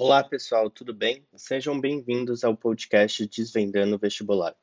Olá, pessoal, tudo bem? Sejam bem-vindos ao podcast Desvendando Vestibular.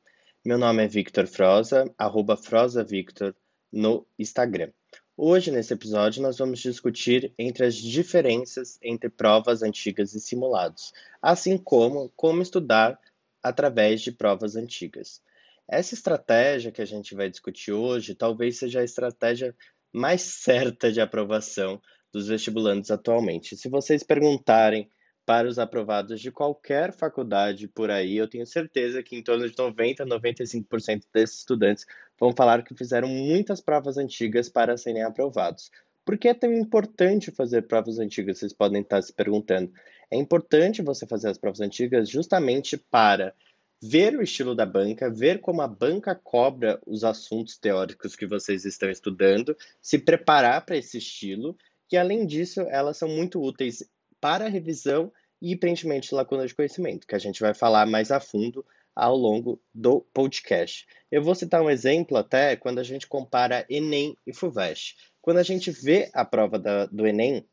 Meu nome é Victor Froza, arroba FrozaVictor no Instagram. Hoje, nesse episódio, nós vamos discutir entre as diferenças entre provas antigas e simulados, assim como como estudar através de provas antigas. Essa estratégia que a gente vai discutir hoje talvez seja a estratégia mais certa de aprovação dos vestibulantes atualmente. Se vocês perguntarem para os aprovados de qualquer faculdade por aí, eu tenho certeza que em torno de 90, 95% desses estudantes vão falar que fizeram muitas provas antigas para serem aprovados. Por que é tão importante fazer provas antigas? Vocês podem estar se perguntando. É importante você fazer as provas antigas justamente para ver o estilo da banca, ver como a banca cobra os assuntos teóricos que vocês estão estudando, se preparar para esse estilo, e além disso, elas são muito úteis para revisão e preenchimento de lacunas de conhecimento, que a gente vai falar mais a fundo ao longo do podcast. Eu vou citar um exemplo até quando a gente compara Enem e FUVEST. Quando a gente vê a prova da, do Enem,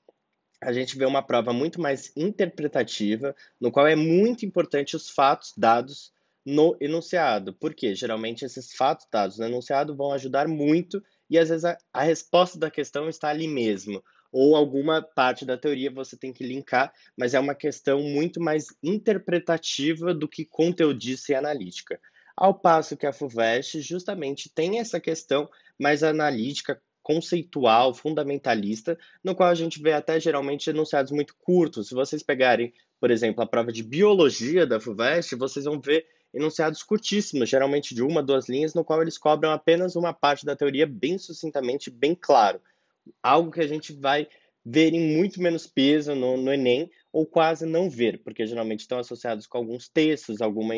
a gente vê uma prova muito mais interpretativa, no qual é muito importante os fatos dados no enunciado, porque geralmente esses fatos dados no enunciado vão ajudar muito e às vezes a, a resposta da questão está ali mesmo ou alguma parte da teoria você tem que linkar, mas é uma questão muito mais interpretativa do que conteudista e analítica. Ao passo que a FUVEST justamente tem essa questão mais analítica, conceitual, fundamentalista, no qual a gente vê até geralmente enunciados muito curtos. Se vocês pegarem, por exemplo, a prova de biologia da FUVEST, vocês vão ver enunciados curtíssimos, geralmente de uma, duas linhas, no qual eles cobram apenas uma parte da teoria bem sucintamente, bem claro algo que a gente vai ver em muito menos peso no, no Enem, ou quase não ver, porque geralmente estão associados com alguns textos, alguma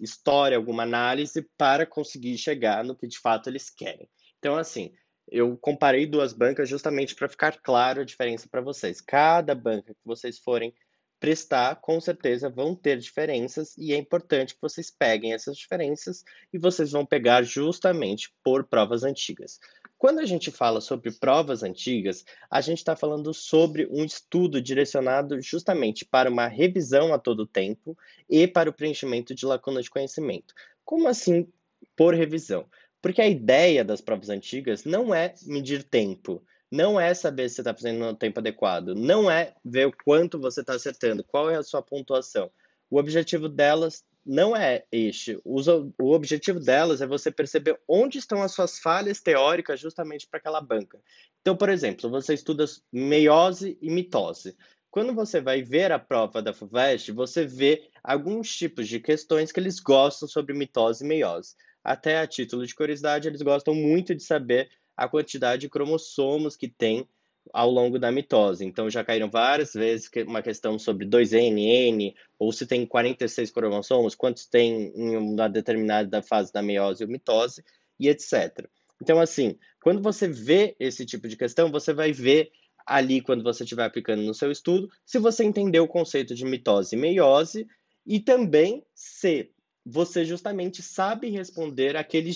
história, alguma análise, para conseguir chegar no que de fato eles querem. Então, assim, eu comparei duas bancas justamente para ficar claro a diferença para vocês. Cada banca que vocês forem prestar, com certeza vão ter diferenças e é importante que vocês peguem essas diferenças e vocês vão pegar justamente por provas antigas. Quando a gente fala sobre provas antigas, a gente está falando sobre um estudo direcionado justamente para uma revisão a todo tempo e para o preenchimento de lacunas de conhecimento. Como assim por revisão? Porque a ideia das provas antigas não é medir tempo, não é saber se você está fazendo no tempo adequado, não é ver o quanto você está acertando, qual é a sua pontuação. O objetivo delas não é este. O objetivo delas é você perceber onde estão as suas falhas teóricas justamente para aquela banca. Então, por exemplo, você estuda meiose e mitose. Quando você vai ver a prova da FUVEST, você vê alguns tipos de questões que eles gostam sobre mitose e meiose. Até a título de curiosidade, eles gostam muito de saber a quantidade de cromossomos que tem ao longo da mitose. Então já caíram várias vezes uma questão sobre 2NN, ou se tem 46 cromossomos, quantos tem em uma determinada fase da meiose ou mitose, e etc. Então, assim, quando você vê esse tipo de questão, você vai ver ali, quando você estiver aplicando no seu estudo, se você entendeu o conceito de mitose e meiose, e também se você justamente sabe responder aquele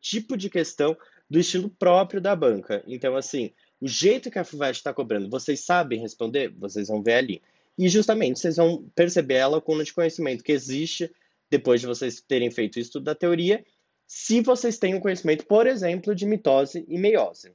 tipo de questão do estilo próprio da banca. Então, assim, o jeito que a FUVEST está cobrando, vocês sabem responder? Vocês vão ver ali. E justamente vocês vão perceber a lacuna de conhecimento que existe depois de vocês terem feito o estudo da teoria, se vocês têm um conhecimento, por exemplo, de mitose e meiose.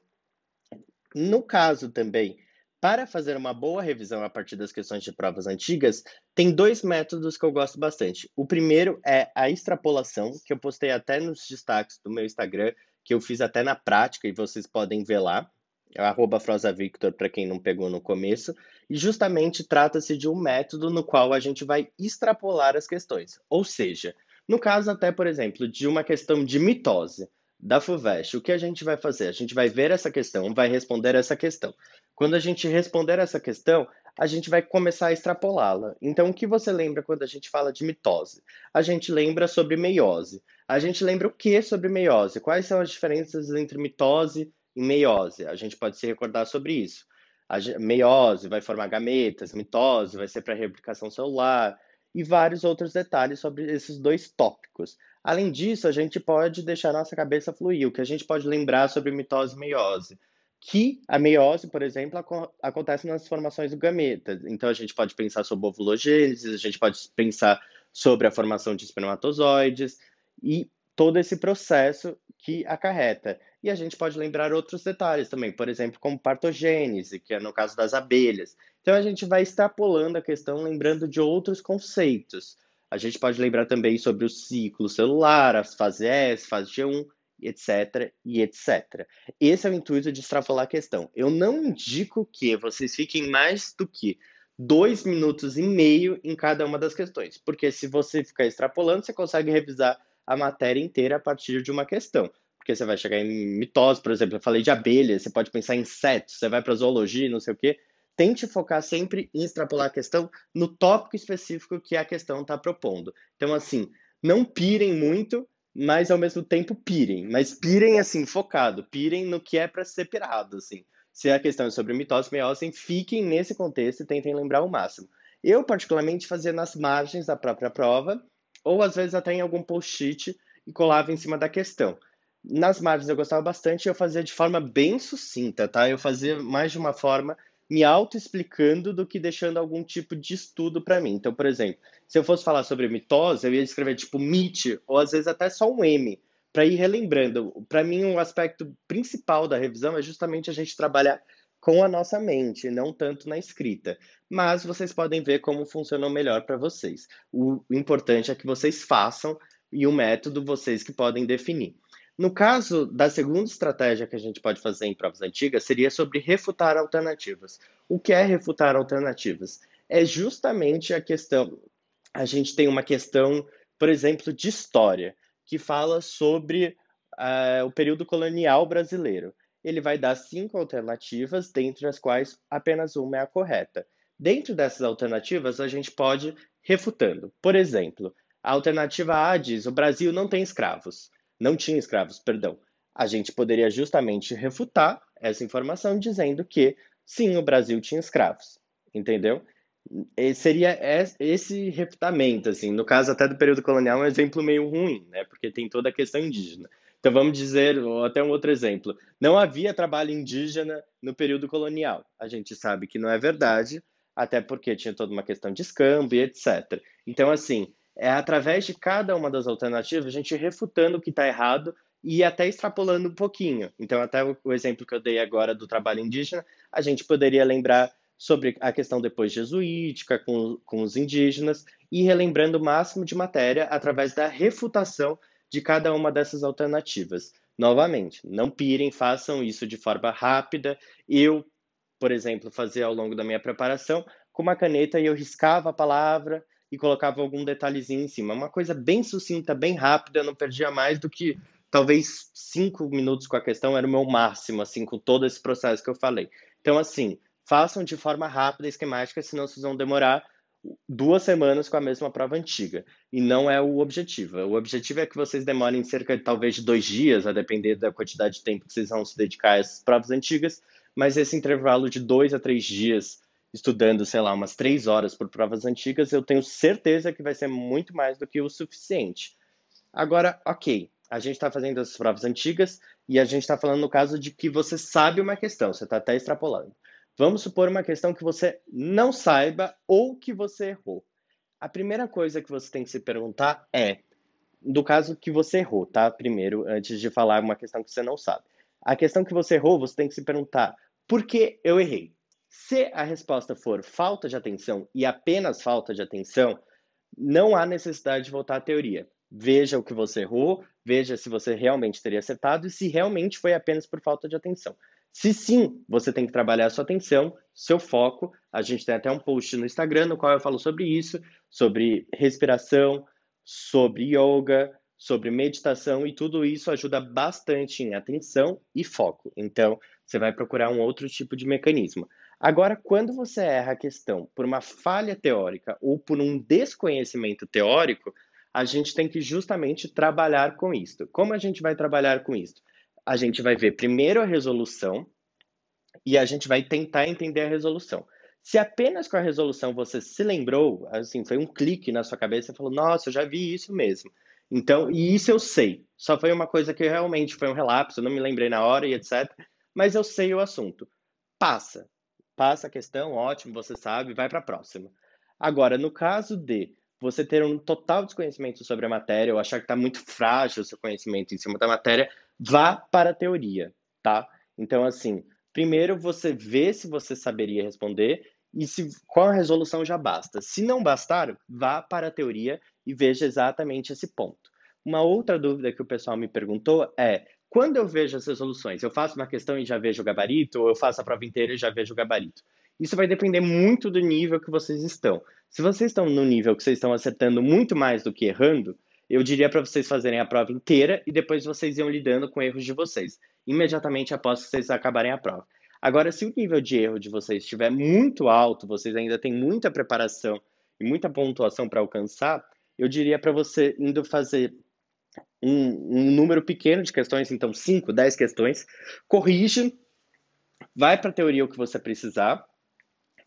No caso também, para fazer uma boa revisão a partir das questões de provas antigas, tem dois métodos que eu gosto bastante. O primeiro é a extrapolação, que eu postei até nos destaques do meu Instagram, que eu fiz até na prática e vocês podem ver lá arroba FrosaVictor para quem não pegou no começo, e justamente trata-se de um método no qual a gente vai extrapolar as questões. Ou seja, no caso até, por exemplo, de uma questão de mitose da FUVEST, o que a gente vai fazer? A gente vai ver essa questão, vai responder essa questão. Quando a gente responder essa questão, a gente vai começar a extrapolá-la. Então, o que você lembra quando a gente fala de mitose? A gente lembra sobre meiose. A gente lembra o que sobre meiose? Quais são as diferenças entre mitose em meiose. A gente pode se recordar sobre isso. A meiose vai formar gametas, mitose vai ser para replicação celular e vários outros detalhes sobre esses dois tópicos. Além disso, a gente pode deixar nossa cabeça fluir. O que a gente pode lembrar sobre mitose e meiose? que a meiose, por exemplo, acontece nas formações do gameta. Então a gente pode pensar sobre ovulogênese, a gente pode pensar sobre a formação de espermatozoides e todo esse processo que acarreta. E a gente pode lembrar outros detalhes também, por exemplo, como partogênese, que é no caso das abelhas. Então a gente vai extrapolando a questão, lembrando de outros conceitos. A gente pode lembrar também sobre o ciclo celular, as fases S, fase G1, etc. e etc. Esse é o intuito de extrapolar a questão. Eu não indico que vocês fiquem mais do que dois minutos e meio em cada uma das questões, porque se você ficar extrapolando, você consegue revisar a matéria inteira a partir de uma questão. Porque você vai chegar em mitose, por exemplo, eu falei de abelhas, você pode pensar em insetos, você vai para zoologia, não sei o quê. Tente focar sempre em extrapolar a questão no tópico específico que a questão está propondo. Então, assim, não pirem muito, mas ao mesmo tempo pirem. Mas pirem assim, focado, pirem no que é para ser pirado, assim. Se a questão é sobre mitose meiose, fiquem nesse contexto e tentem lembrar o máximo. Eu, particularmente, fazia nas margens da própria prova, ou às vezes até em algum post-it e colava em cima da questão. Nas margens eu gostava bastante eu fazia de forma bem sucinta, tá? Eu fazia mais de uma forma me auto-explicando do que deixando algum tipo de estudo para mim. Então, por exemplo, se eu fosse falar sobre mitose, eu ia escrever tipo MIT, ou às vezes até só um M, para ir relembrando. Para mim, um aspecto principal da revisão é justamente a gente trabalhar com a nossa mente, não tanto na escrita. Mas vocês podem ver como funciona melhor para vocês. O importante é que vocês façam e o método vocês que podem definir. No caso da segunda estratégia que a gente pode fazer em provas antigas, seria sobre refutar alternativas. O que é refutar alternativas? É justamente a questão. A gente tem uma questão, por exemplo, de história, que fala sobre uh, o período colonial brasileiro. Ele vai dar cinco alternativas, dentre as quais apenas uma é a correta. Dentro dessas alternativas, a gente pode refutando. Por exemplo, a alternativa A diz: o Brasil não tem escravos não tinha escravos, perdão. A gente poderia justamente refutar essa informação dizendo que sim, o Brasil tinha escravos, entendeu? E seria esse refutamento, assim, no caso até do período colonial, um exemplo meio ruim, né? Porque tem toda a questão indígena. Então vamos dizer, até um outro exemplo, não havia trabalho indígena no período colonial. A gente sabe que não é verdade, até porque tinha toda uma questão de escambo e etc. Então, assim, é através de cada uma das alternativas a gente refutando o que está errado e até extrapolando um pouquinho. Então, até o exemplo que eu dei agora do trabalho indígena, a gente poderia lembrar sobre a questão depois jesuítica com, com os indígenas e relembrando o máximo de matéria através da refutação de cada uma dessas alternativas. Novamente, não pirem, façam isso de forma rápida. Eu, por exemplo, fazia ao longo da minha preparação com uma caneta e eu riscava a palavra e colocava algum detalhezinho em cima. Uma coisa bem sucinta, bem rápida, não perdia mais do que talvez cinco minutos com a questão, era o meu máximo, assim, com todo esse processo que eu falei. Então, assim, façam de forma rápida, esquemática, senão vocês vão demorar duas semanas com a mesma prova antiga. E não é o objetivo. O objetivo é que vocês demorem cerca de talvez de dois dias, a depender da quantidade de tempo que vocês vão se dedicar a essas provas antigas, mas esse intervalo de dois a três dias estudando, sei lá, umas três horas por provas antigas, eu tenho certeza que vai ser muito mais do que o suficiente. Agora, ok, a gente está fazendo as provas antigas e a gente está falando no caso de que você sabe uma questão, você está até extrapolando. Vamos supor uma questão que você não saiba ou que você errou. A primeira coisa que você tem que se perguntar é, do caso que você errou, tá? Primeiro, antes de falar uma questão que você não sabe. A questão que você errou, você tem que se perguntar, por que eu errei? Se a resposta for falta de atenção e apenas falta de atenção, não há necessidade de voltar à teoria. Veja o que você errou, veja se você realmente teria acertado e se realmente foi apenas por falta de atenção. Se sim, você tem que trabalhar sua atenção, seu foco. A gente tem até um post no Instagram no qual eu falo sobre isso, sobre respiração, sobre yoga, sobre meditação e tudo isso ajuda bastante em atenção e foco. Então, você vai procurar um outro tipo de mecanismo. Agora, quando você erra a questão por uma falha teórica ou por um desconhecimento teórico, a gente tem que justamente trabalhar com isto. Como a gente vai trabalhar com isto? A gente vai ver primeiro a resolução e a gente vai tentar entender a resolução. Se apenas com a resolução você se lembrou, assim, foi um clique na sua cabeça e falou: "Nossa, eu já vi isso mesmo". Então, e isso eu sei. Só foi uma coisa que realmente foi um relapso, eu não me lembrei na hora e etc mas eu sei o assunto. Passa. Passa a questão, ótimo, você sabe, vai para a próxima. Agora, no caso de você ter um total desconhecimento sobre a matéria ou achar que está muito frágil o seu conhecimento em cima da matéria, vá para a teoria, tá? Então, assim, primeiro você vê se você saberia responder e se qual a resolução já basta. Se não bastar, vá para a teoria e veja exatamente esse ponto. Uma outra dúvida que o pessoal me perguntou é: quando eu vejo as resoluções, eu faço uma questão e já vejo o gabarito, ou eu faço a prova inteira e já vejo o gabarito? Isso vai depender muito do nível que vocês estão. Se vocês estão no nível que vocês estão acertando muito mais do que errando, eu diria para vocês fazerem a prova inteira e depois vocês iam lidando com erros de vocês, imediatamente após vocês acabarem a prova. Agora, se o nível de erro de vocês estiver muito alto, vocês ainda têm muita preparação e muita pontuação para alcançar, eu diria para você indo fazer um, um, número pequeno de questões, então 5, 10 questões, corrige, vai para a teoria o que você precisar,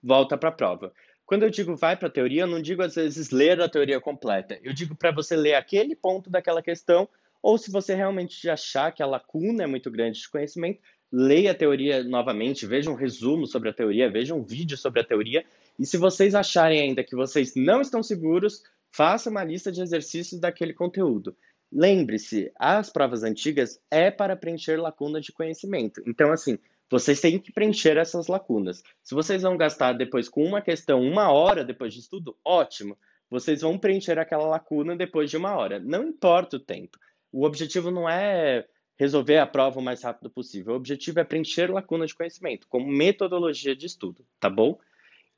volta para a prova. Quando eu digo vai para a teoria, eu não digo às vezes ler a teoria completa. Eu digo para você ler aquele ponto daquela questão, ou se você realmente achar que a lacuna é muito grande de conhecimento, leia a teoria novamente, veja um resumo sobre a teoria, veja um vídeo sobre a teoria. E se vocês acharem ainda que vocês não estão seguros, faça uma lista de exercícios daquele conteúdo. Lembre-se, as provas antigas é para preencher lacuna de conhecimento. Então, assim, vocês têm que preencher essas lacunas. Se vocês vão gastar depois com uma questão uma hora depois de estudo, ótimo. Vocês vão preencher aquela lacuna depois de uma hora. Não importa o tempo. O objetivo não é resolver a prova o mais rápido possível. O objetivo é preencher lacunas de conhecimento, como metodologia de estudo, tá bom?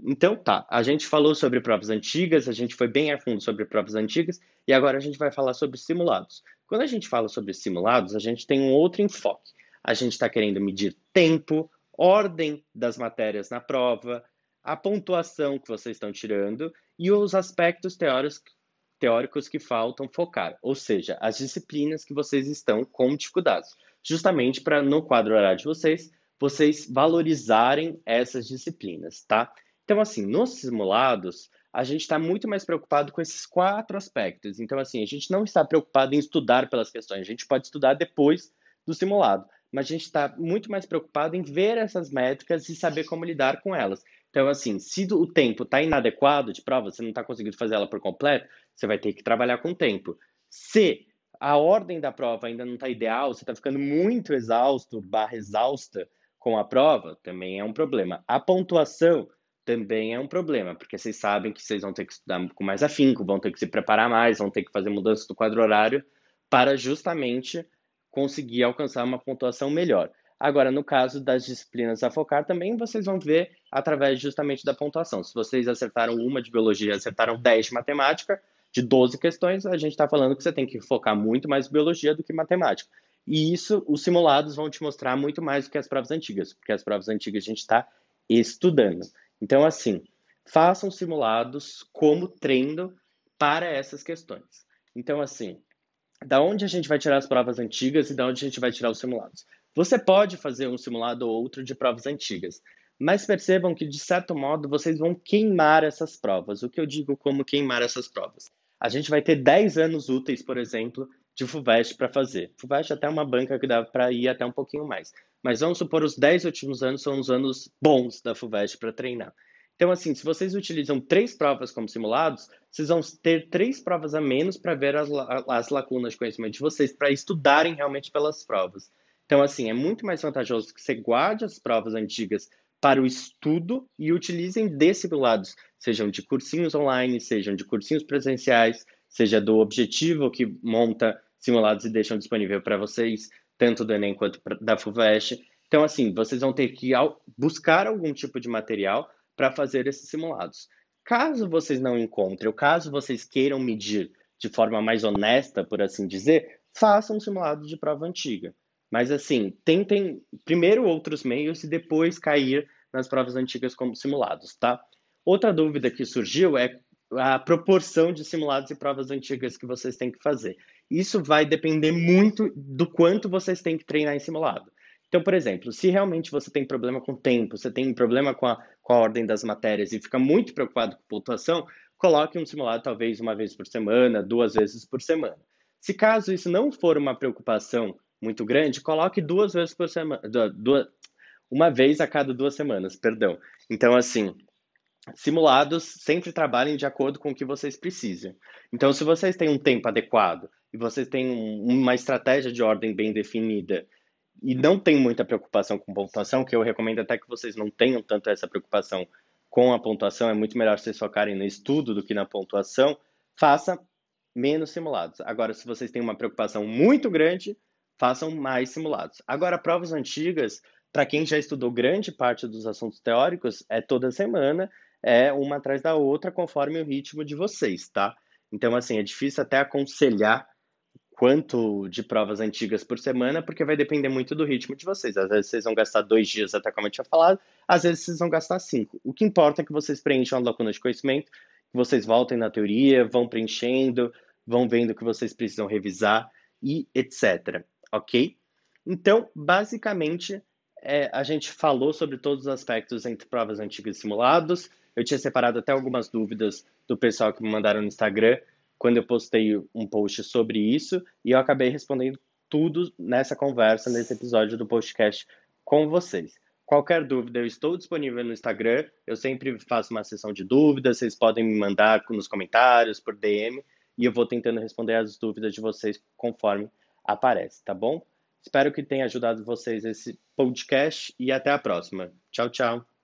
Então tá, a gente falou sobre provas antigas, a gente foi bem a fundo sobre provas antigas e agora a gente vai falar sobre simulados. Quando a gente fala sobre simulados, a gente tem um outro enfoque a gente está querendo medir tempo, ordem das matérias na prova, a pontuação que vocês estão tirando e os aspectos teóricos, que faltam focar, ou seja, as disciplinas que vocês estão com dificuldades, justamente para no quadro horário de vocês, vocês valorizarem essas disciplinas, tá? Então, assim, nos simulados, a gente está muito mais preocupado com esses quatro aspectos. Então, assim, a gente não está preocupado em estudar pelas questões, a gente pode estudar depois do simulado mas a gente está muito mais preocupado em ver essas métricas e saber como lidar com elas. Então, assim, se o tempo está inadequado de prova, você não está conseguindo fazer ela por completo, você vai ter que trabalhar com o tempo. Se a ordem da prova ainda não está ideal, você está ficando muito exausto, barra exausta com a prova, também é um problema. A pontuação também é um problema, porque vocês sabem que vocês vão ter que estudar com mais afinco, vão ter que se preparar mais, vão ter que fazer mudanças do quadro horário para justamente conseguir alcançar uma pontuação melhor. Agora, no caso das disciplinas a focar, também vocês vão ver através justamente da pontuação. Se vocês acertaram uma de biologia, acertaram 10 de matemática, de 12 questões, a gente está falando que você tem que focar muito mais biologia do que matemática. E isso, os simulados vão te mostrar muito mais do que as provas antigas, porque as provas antigas a gente está estudando. Então, assim, façam simulados como treino para essas questões. Então, assim, da onde a gente vai tirar as provas antigas e da onde a gente vai tirar os simulados. Você pode fazer um simulado ou outro de provas antigas, mas percebam que, de certo modo, vocês vão queimar essas provas. O que eu digo como queimar essas provas? A gente vai ter 10 anos úteis, por exemplo, de FUVEST para fazer. FUVEST é até uma banca que dá para ir até um pouquinho mais. Mas vamos supor os 10 últimos anos são os anos bons da FUVEST para treinar. Então, assim, se vocês utilizam três provas como simulados, vocês vão ter três provas a menos para ver as, as lacunas de conhecimento de vocês, para estudarem realmente pelas provas. Então, assim, é muito mais vantajoso que você guarde as provas antigas para o estudo e utilizem de simulados, sejam de cursinhos online, sejam de cursinhos presenciais, seja do objetivo que monta simulados e deixam disponível para vocês, tanto do Enem quanto da FUVEST. Então, assim, vocês vão ter que buscar algum tipo de material para fazer esses simulados. Caso vocês não encontrem, ou caso vocês queiram medir de forma mais honesta, por assim dizer, façam um simulado de prova antiga. Mas assim, tentem primeiro outros meios e depois cair nas provas antigas como simulados, tá? Outra dúvida que surgiu é a proporção de simulados e provas antigas que vocês têm que fazer. Isso vai depender muito do quanto vocês têm que treinar em simulado. Então, por exemplo, se realmente você tem problema com tempo, você tem problema com a, com a ordem das matérias e fica muito preocupado com pontuação, coloque um simulado talvez uma vez por semana, duas vezes por semana. Se caso isso não for uma preocupação muito grande, coloque duas vezes por semana, duas, uma vez a cada duas semanas, perdão. Então, assim, simulados sempre trabalhem de acordo com o que vocês precisam. Então, se vocês têm um tempo adequado e vocês têm uma estratégia de ordem bem definida e não tem muita preocupação com pontuação, que eu recomendo até que vocês não tenham tanto essa preocupação com a pontuação, é muito melhor vocês focarem no estudo do que na pontuação, faça menos simulados. Agora, se vocês têm uma preocupação muito grande, façam mais simulados. Agora, provas antigas, para quem já estudou grande parte dos assuntos teóricos, é toda semana, é uma atrás da outra, conforme o ritmo de vocês, tá? Então, assim, é difícil até aconselhar quanto de provas antigas por semana, porque vai depender muito do ritmo de vocês. Às vezes vocês vão gastar dois dias, até como eu tinha falado, às vezes vocês vão gastar cinco. O que importa é que vocês preencham a lacuna de conhecimento, que vocês voltem na teoria, vão preenchendo, vão vendo o que vocês precisam revisar e etc. Ok? Então, basicamente, é, a gente falou sobre todos os aspectos entre provas antigas e simulados. Eu tinha separado até algumas dúvidas do pessoal que me mandaram no Instagram quando eu postei um post sobre isso e eu acabei respondendo tudo nessa conversa, nesse episódio do podcast com vocês. Qualquer dúvida, eu estou disponível no Instagram. Eu sempre faço uma sessão de dúvidas. Vocês podem me mandar nos comentários, por DM, e eu vou tentando responder as dúvidas de vocês conforme aparece, tá bom? Espero que tenha ajudado vocês esse podcast e até a próxima. Tchau, tchau.